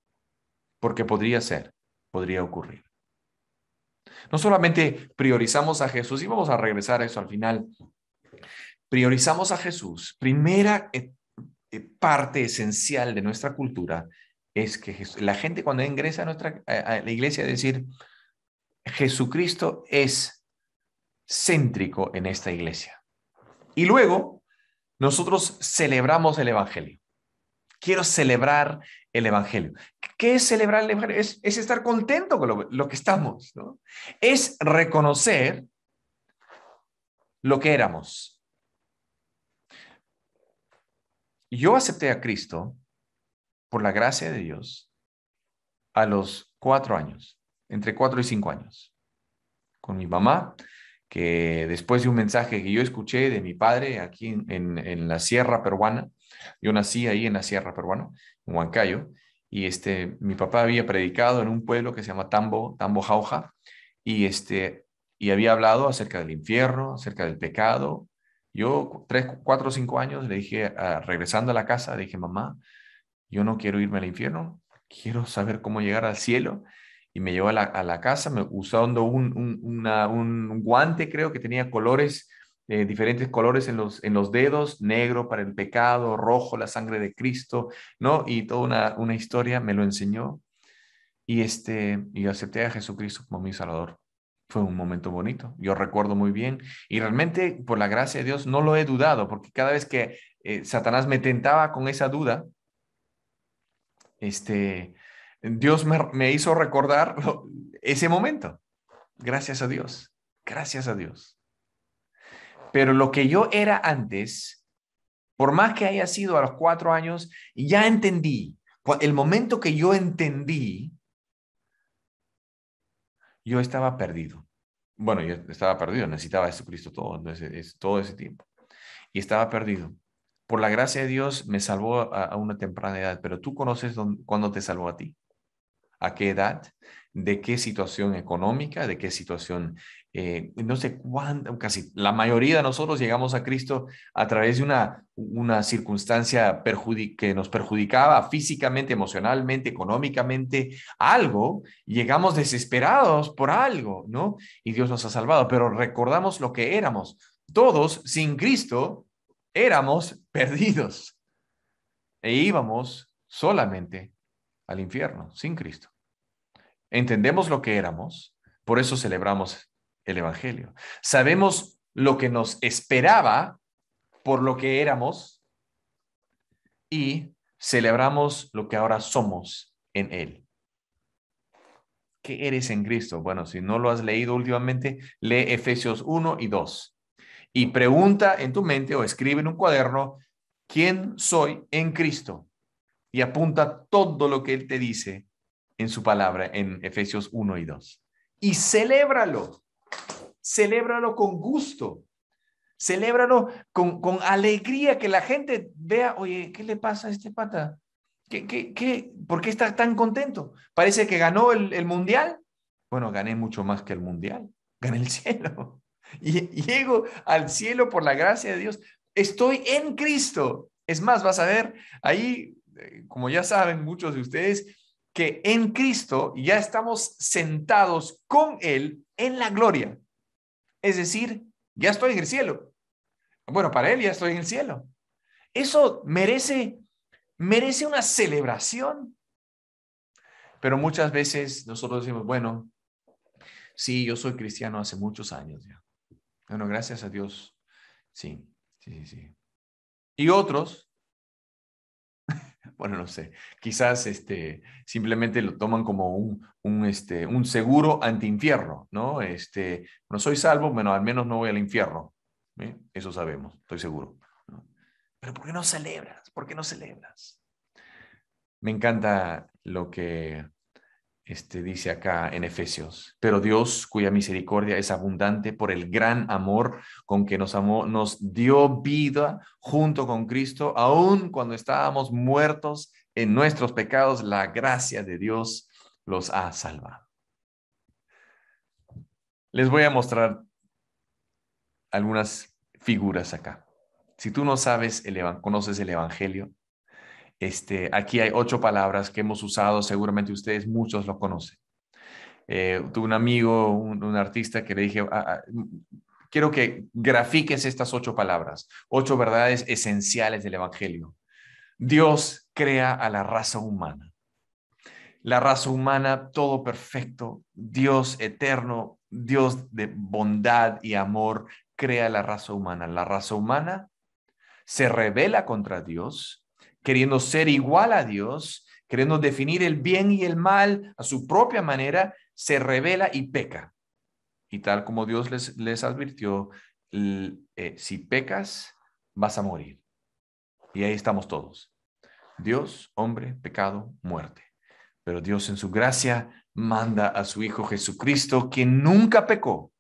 Porque podría ser, podría ocurrir. No solamente priorizamos a Jesús, y vamos a regresar a eso al final, priorizamos a Jesús. Primera eh, eh, parte esencial de nuestra cultura es que la gente cuando ingresa a, nuestra, a la iglesia decir, Jesucristo es céntrico en esta iglesia. Y luego nosotros celebramos el Evangelio. Quiero celebrar el Evangelio. ¿Qué es celebrar el Evangelio? Es, estar contento con lo, que estamos, ¿no? Es reconocer lo que éramos. Yo acepté a Cristo por la gracia de Dios a los cuatro años, entre cuatro y cinco años, con mi mamá que después de un mensaje que yo escuché de mi padre aquí en, la sierra peruana, yo nací ahí en la sierra peruana, en Huancayo, y este, mi papá había predicado en un pueblo que se llama Tambo, Tambo Jauja, y, este, y había hablado acerca del infierno, acerca del pecado. Yo, tres, cuatro o cinco años, le dije, regresando a la casa, dije, mamá, yo no quiero irme al infierno, quiero saber cómo llegar al cielo y me llevó a la, casa me, usando un, un, guante, creo que tenía colores, eh, diferentes colores en los, en los dedos, negro para el pecado, rojo la sangre de Cristo, ¿no? Y toda una, una historia me lo enseñó. Y, este, y acepté a Jesucristo como mi Salvador. Fue un momento bonito, yo recuerdo muy bien. Y realmente, por la gracia de Dios, no lo he dudado, porque cada vez que eh, Satanás me tentaba con esa duda, este, Dios me, hizo recordar ese momento. Gracias a Dios. Gracias a Dios. Pero lo que yo era antes, por más que haya sido a los cuatro años, ya entendí. El momento que yo entendí, yo estaba perdido. Bueno, yo estaba perdido, necesitaba a Jesucristo todo, todo ese tiempo. Y estaba perdido. Por la gracia de Dios me salvó a, una temprana edad, pero tú conoces cuándo te salvó a ti a qué edad, de qué situación económica, de qué situación, eh, no sé cuándo, casi la mayoría de nosotros llegamos a Cristo a través de una, una circunstancia que nos perjudicaba físicamente, emocionalmente, económicamente, algo, llegamos desesperados por algo, ¿no? Y Dios nos ha salvado, pero recordamos lo que éramos. Todos sin Cristo éramos perdidos e íbamos solamente al infierno sin Cristo. Entendemos lo que éramos, por eso celebramos el Evangelio. Sabemos lo que nos esperaba por lo que éramos y celebramos lo que ahora somos en Él. ¿Qué eres en Cristo? Bueno, si no lo has leído últimamente, lee Efesios 1 y 2 y pregunta en tu mente o escribe en un cuaderno, ¿quién soy en Cristo? Y apunta todo lo que Él te dice en su palabra en Efesios 1 y 2. Y celébralo, celébralo con gusto, celébralo con, con alegría, que la gente vea, oye, ¿qué le pasa a este pata? ¿Qué, qué, qué? ¿Por qué está tan contento? Parece que ganó el, el mundial. Bueno, gané mucho más que el mundial, gané el cielo. Y llego al cielo por la gracia de Dios. Estoy en Cristo. Es más, vas a ver ahí, eh, como ya saben muchos de ustedes, que en Cristo ya estamos sentados con Él en la gloria. Es decir, ya estoy en el cielo. Bueno, para Él ya estoy en el cielo. Eso merece, merece una celebración. Pero muchas veces nosotros decimos, bueno, sí, yo soy cristiano hace muchos años ya. Bueno, gracias a Dios. Sí, sí, sí. Y otros bueno, no sé, quizás este, simplemente lo toman como un, este, un seguro anti-infierno, ¿no? Este, no soy salvo, bueno, al menos no voy al infierno. Eso sabemos, estoy seguro. Pero ¿por qué no celebras? ¿Por qué no celebras? Me encanta lo que este, dice acá en Efesios. Pero Dios, cuya misericordia es abundante por el gran amor con que nos amó, nos dio vida junto con Cristo, aun cuando estábamos muertos en nuestros pecados, la gracia de Dios los ha salvado. Les voy a mostrar algunas figuras acá. Si tú no sabes, el, conoces el Evangelio, este, aquí hay ocho palabras que hemos usado, seguramente ustedes muchos lo conocen. Eh, tuve un amigo, un, artista que le dije, ah, ah, quiero que grafiques estas ocho palabras, ocho verdades esenciales del Evangelio. Dios crea a la raza humana. La raza humana, todo perfecto, Dios eterno, Dios de bondad y amor, crea la raza humana. La raza humana se revela contra Dios, queriendo ser igual a Dios, queriendo definir el bien y el mal a su propia manera, se revela y peca. Y tal como Dios les, les advirtió, eh, si pecas, vas a morir. Y ahí estamos todos. Dios, hombre, pecado, muerte. Pero Dios en su gracia manda a su Hijo Jesucristo, que nunca pecó.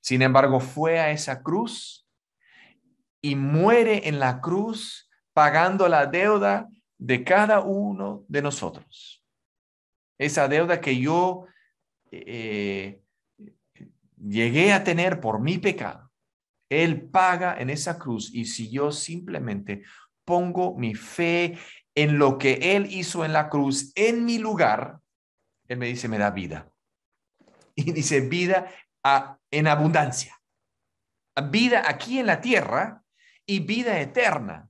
Sin embargo, fue a esa cruz y muere en la cruz pagando la deuda de cada uno de nosotros. Esa deuda que yo eh, llegué a tener por mi pecado. Él paga en esa cruz y si yo simplemente pongo mi fe en lo que Él hizo en la cruz, en mi lugar, Él me dice, me da vida. Y dice, vida en abundancia. Vida aquí en la tierra y vida eterna.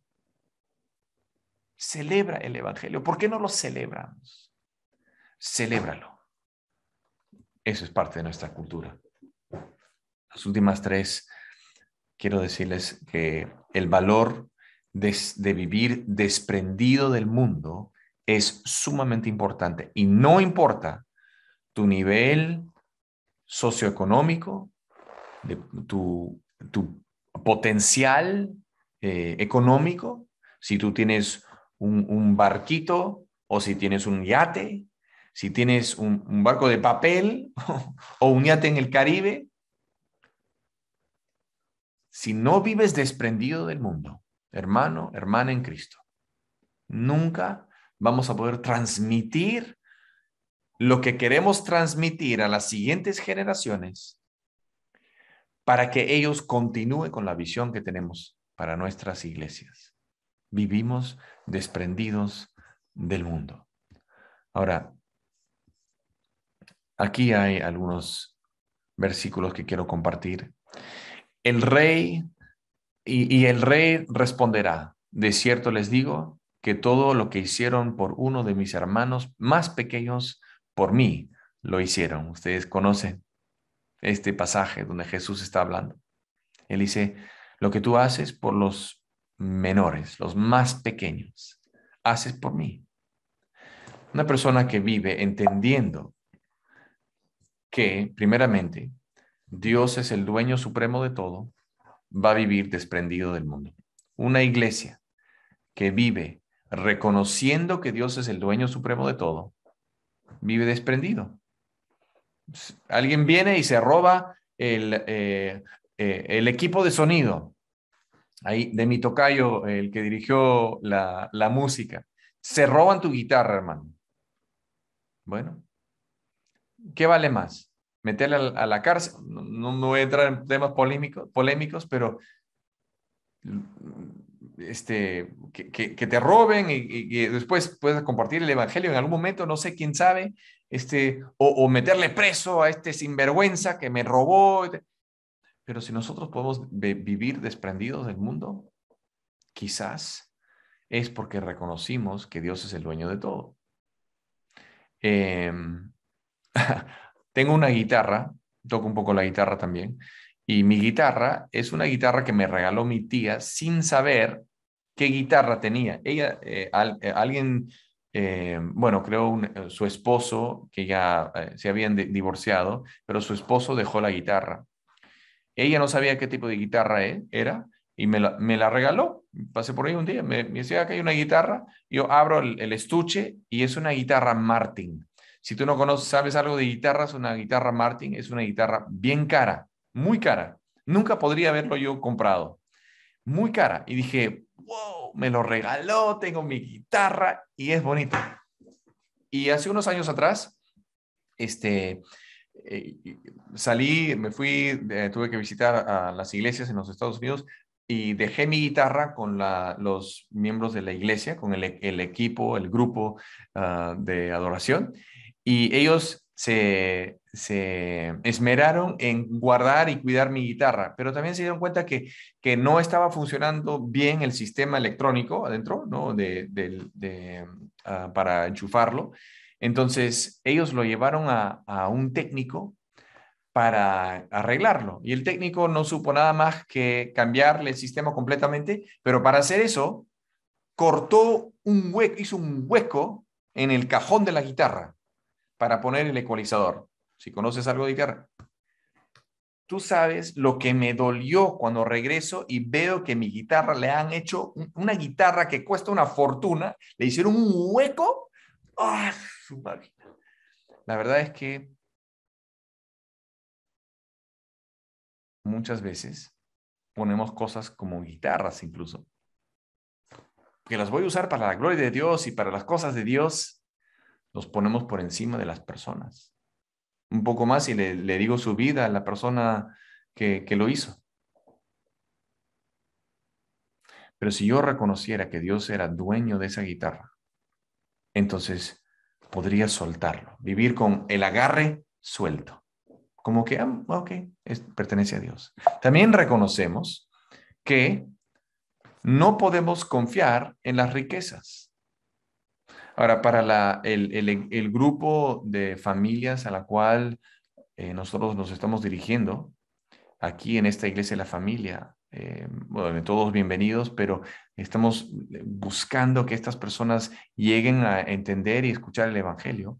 Celebra el Evangelio. ¿Por qué no lo celebramos? Celébralo. Eso es parte de nuestra cultura. Las últimas tres, quiero decirles que el valor de, vivir desprendido del mundo es sumamente importante y no importa tu nivel socioeconómico, tu, tu potencial eh, económico, si tú tienes un, barquito o si tienes un yate, si tienes un, barco de papel o un yate en el Caribe, si no vives desprendido del mundo, hermano, hermana en Cristo, nunca vamos a poder transmitir lo que queremos transmitir a las siguientes generaciones para que ellos continúen con la visión que tenemos para nuestras iglesias. Vivimos desprendidos del mundo. Ahora, aquí hay algunos versículos que quiero compartir. El rey, y, el rey responderá, de cierto les digo que todo lo que hicieron por uno de mis hermanos más pequeños, por mí lo hicieron. Ustedes conocen este pasaje donde Jesús está hablando. Él dice, lo que tú haces por los menores, los más pequeños, haces por mí. Una persona que vive entendiendo que, primeramente, Dios es el dueño supremo de todo, va a vivir desprendido del mundo. Una iglesia que vive reconociendo que Dios es el dueño supremo de todo, vive desprendido. Alguien viene y se roba el, eh, eh, el equipo de sonido, ahí de mi tocayo, el que dirigió la, música, se roban tu guitarra, hermano. Bueno, ¿qué vale más? ¿Meterle a, la cárcel? No, voy a entrar en temas polémicos, polémicos pero este, que, te roben y, que después puedas compartir el evangelio en algún momento, no sé quién sabe, este, o, o meterle preso a este sinvergüenza que me robó. Pero si nosotros podemos vivir desprendidos del mundo, quizás es porque reconocimos que Dios es el dueño de todo. Em, tengo una guitarra, toco un poco la guitarra también, y mi guitarra es una guitarra que me regaló mi tía sin saber qué guitarra tenía. Ella, eh, eh, alguien, eh, bueno, creo su esposo, que ya se habían divorciado, pero su esposo dejó la guitarra ella no sabía qué tipo de guitarra e, era y me la, regaló. Pasé por ahí un día, me, me decía que hay una guitarra, yo abro el, estuche y es una guitarra Martin. Si tú no conoces, sabes algo de guitarras, una guitarra Martin es una guitarra bien cara, muy cara. Nunca podría haberlo yo comprado. Muy cara. Y dije, wow, me lo regaló, tengo mi guitarra y es bonito. Y hace unos años atrás, este, salí, me fui, eh, tuve que visitar las iglesias en los Estados Unidos y dejé mi guitarra con los miembros de la iglesia, con el, el equipo, el grupo uh, de adoración, y ellos se, esmeraron en guardar y cuidar mi guitarra, pero también se dieron cuenta que, que no estaba funcionando bien el sistema electrónico adentro, uh, para enchufarlo. Entonces, ellos lo llevaron a, un técnico para arreglarlo. Y el técnico no supo nada más que cambiarle el sistema completamente, pero para hacer eso, cortó un hueco, hizo un hueco en el cajón de la guitarra para poner el ecualizador. Si conoces algo de guitarra. Tú sabes lo que me dolió cuando regreso y veo que mi guitarra le han hecho una guitarra que cuesta una fortuna, le hicieron un hueco. ¡Ah, su máquina! La verdad es que muchas veces ponemos cosas como guitarras incluso, que las voy a usar para la gloria de Dios y para las cosas de Dios, los ponemos por encima de las personas. Un poco más y le, digo su vida a la persona que lo hizo. Pero si yo reconociera que Dios era dueño de esa guitarra, entonces podría soltarlo, vivir con el agarre suelto como que, ah, ok, pertenece a Dios. También reconocemos que no podemos confiar en las riquezas. Ahora, para el, grupo de familias a la cual eh, nosotros nos estamos dirigiendo, aquí en esta iglesia la familia, eh, bueno, todos bienvenidos, pero estamos buscando que estas personas lleguen a entender y escuchar el Evangelio.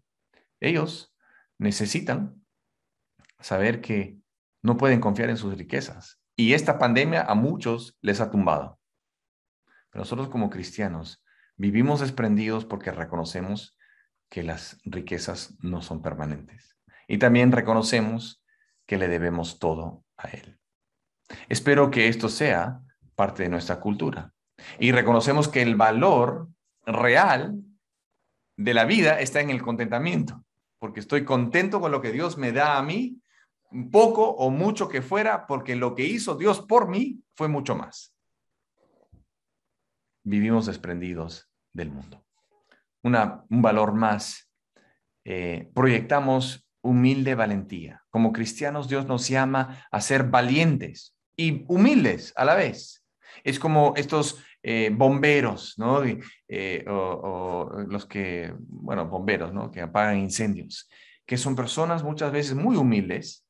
Ellos necesitan saber que no pueden confiar en sus riquezas. Y esta pandemia a muchos les ha tumbado. Pero nosotros como cristianos vivimos desprendidos porque reconocemos que las riquezas no son permanentes. Y también reconocemos que le debemos todo a Él. Espero que esto sea parte de nuestra cultura. Y reconocemos que el valor real de la vida está en el contentamiento, porque estoy contento con lo que Dios me da a mí poco o mucho que fuera, porque lo que hizo Dios por mí fue mucho más. Vivimos desprendidos del mundo. Una, un valor más. Eh, proyectamos humilde valentía. Como cristianos, Dios nos llama a ser valientes y humildes a la vez. Es como estos eh, bomberos, ¿no? Eh, o, los que, bueno, bomberos, ¿no? Que apagan incendios, que son personas muchas veces muy humildes,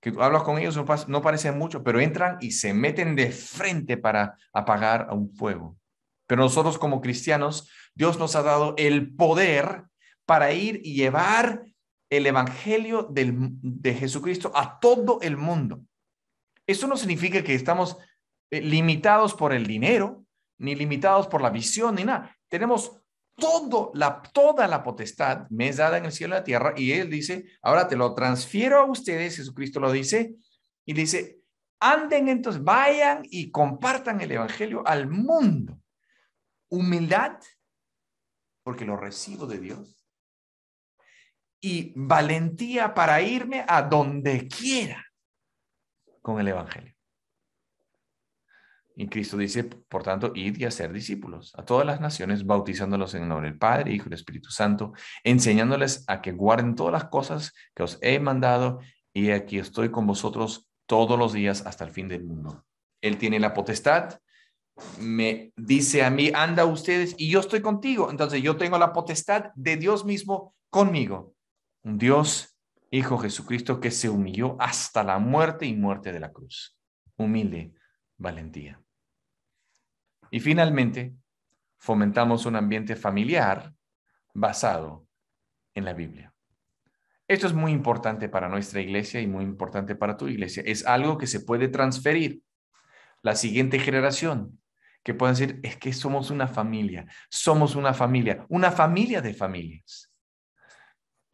que hablas con ellos, no, no parecen mucho, pero entran y se meten de frente para apagar a un fuego. Pero nosotros como cristianos, Dios nos ha dado el poder para ir y llevar el Evangelio del, de Jesucristo a todo el mundo. Eso no significa que estamos eh, limitados por el dinero, ni limitados por la visión, ni nada. Tenemos todo la, toda la potestad me es dada en el cielo y la tierra. Y él dice, ahora te lo transfiero a ustedes, Jesucristo lo dice, y dice, anden entonces, vayan y compartan el Evangelio al mundo. Humildad, porque lo recibo de Dios. Y valentía para irme a donde quiera con el Evangelio. Y Cristo dice, por tanto, id y hacer discípulos a todas las naciones, bautizándolos en el nombre del Padre, Hijo y Espíritu Santo, enseñándoles a que guarden todas las cosas que os he mandado, y aquí estoy con vosotros todos los días hasta el fin del mundo. Él tiene la potestad, me dice a mí, anda ustedes, y yo estoy contigo. Entonces yo tengo la potestad de Dios mismo conmigo. Un Dios, Hijo Jesucristo, que se humilló hasta la muerte y muerte de la cruz. Humilde valentía. Y finalmente, fomentamos un ambiente familiar basado en la Biblia. Esto es muy importante para nuestra iglesia y muy importante para tu iglesia. Es algo que se puede transferir. la siguiente generación, que puedan decir, es que somos una familia, somos una familia, una familia de familias.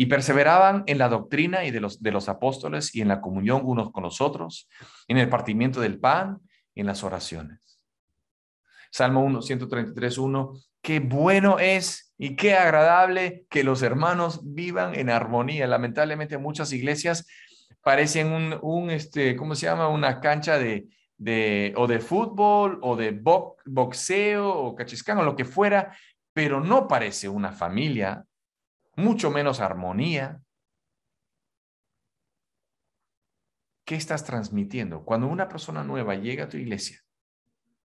Y perseveraban en la doctrina y de los, de los apóstoles y en la comunión unos con los otros, en el partimiento del pan y en las oraciones. Salmo 1, 133, 1, qué bueno es y qué agradable que los hermanos vivan en armonía. Lamentablemente muchas iglesias parecen un, este, ¿cómo se llama? Una cancha de, de, o de fútbol o de boxeo o cachiscán o lo que fuera, pero no parece una familia, mucho menos armonía. ¿Qué estás transmitiendo? Cuando una persona nueva llega a tu iglesia,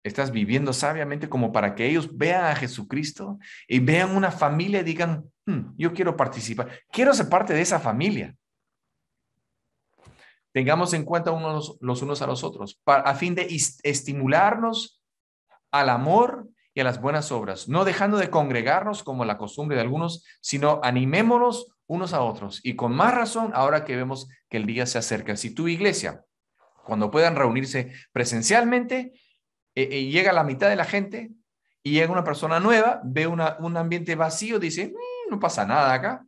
estás viviendo sabiamente como para que ellos vean a Jesucristo y vean una familia y digan, hmm, yo quiero participar, quiero ser parte de esa familia. Tengamos en cuenta unos, los unos a los otros, a fin de estimularnos al amor las buenas obras, no dejando de congregarnos como la costumbre de algunos, sino animémonos unos a otros. Y con más razón ahora que vemos que el día se acerca. Si tu iglesia, cuando puedan reunirse presencialmente, eh, eh, llega la mitad de la gente y llega una persona nueva, ve una, un ambiente vacío, dice, mm, no pasa nada acá.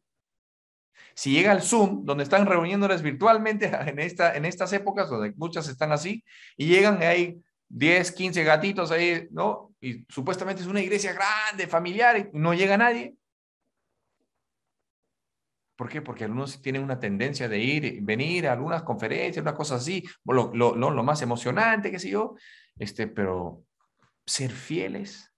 Si llega el Zoom, donde están reuniéndoles virtualmente en, esta, en estas épocas, donde muchas están así, y llegan y hay 10, 15 gatitos ahí, ¿no? Y supuestamente es una iglesia grande, familiar, y no llega nadie. ¿Por qué? Porque algunos tienen una tendencia de ir, venir a algunas conferencias, una cosa así, lo, más emocionante, qué sé yo, este, pero ser fieles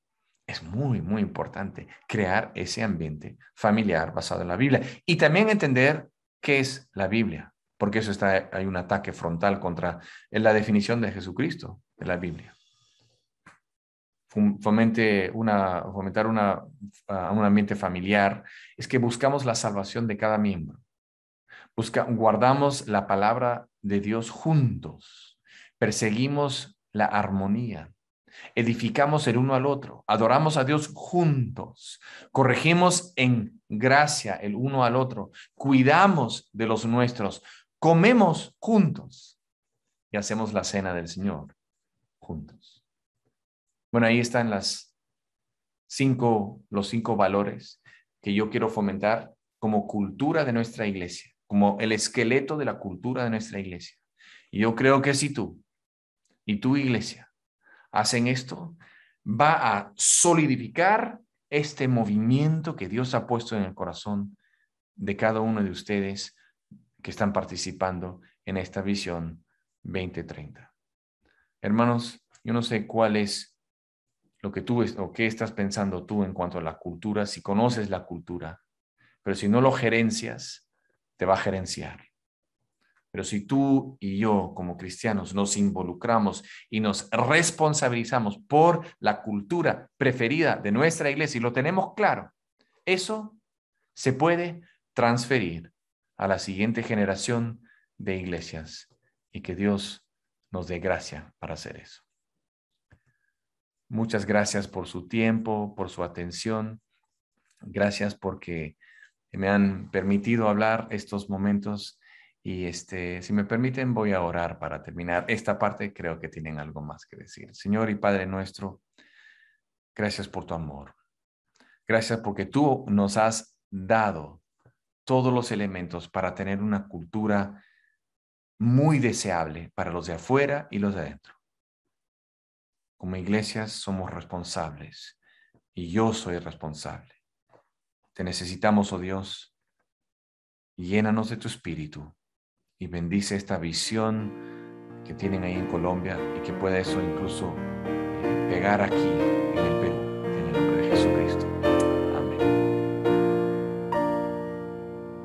es muy, muy importante, crear ese ambiente familiar basado en la Biblia y también entender qué es la Biblia, porque eso está, hay un ataque frontal contra la definición de Jesucristo de la Biblia fomente fomentar una, un ambiente familiar, es que buscamos la salvación de cada miembro. Guardamos la palabra de Dios juntos. Perseguimos la armonía. Edificamos el uno al otro. Adoramos a Dios juntos. Corregimos en gracia el uno al otro. Cuidamos de los nuestros. Comemos juntos. Y hacemos la cena del Señor juntos. Bueno, ahí están los cinco valores que yo quiero fomentar como cultura de nuestra iglesia, como el esqueleto de la cultura de nuestra iglesia. Y yo creo que si tú y tu iglesia hacen esto, va a solidificar este movimiento que Dios ha puesto en el corazón de cada uno de ustedes que están participando en esta visión 2030. Hermanos, yo no sé cuál es lo que tú o qué estás pensando tú en cuanto a la cultura, si conoces la cultura, pero si no lo gerencias, te va a gerenciar. Pero si tú y yo como cristianos nos involucramos y nos responsabilizamos por la cultura preferida de nuestra iglesia y lo tenemos claro, eso se puede transferir a la siguiente generación de iglesias y que Dios nos dé gracia para hacer eso. Muchas gracias por su tiempo, por su atención. Gracias porque me han permitido hablar estos momentos y este, si me permiten voy a orar para terminar esta parte. Creo que tienen algo más que decir. Señor y Padre nuestro, gracias por tu amor. Gracias porque tú nos has dado todos los elementos para tener una cultura muy deseable para los de afuera y los de adentro. Como iglesias somos responsables y yo soy responsable. Te necesitamos, oh Dios, llénanos de tu espíritu y bendice esta visión que tienen ahí en Colombia y que pueda eso incluso pegar aquí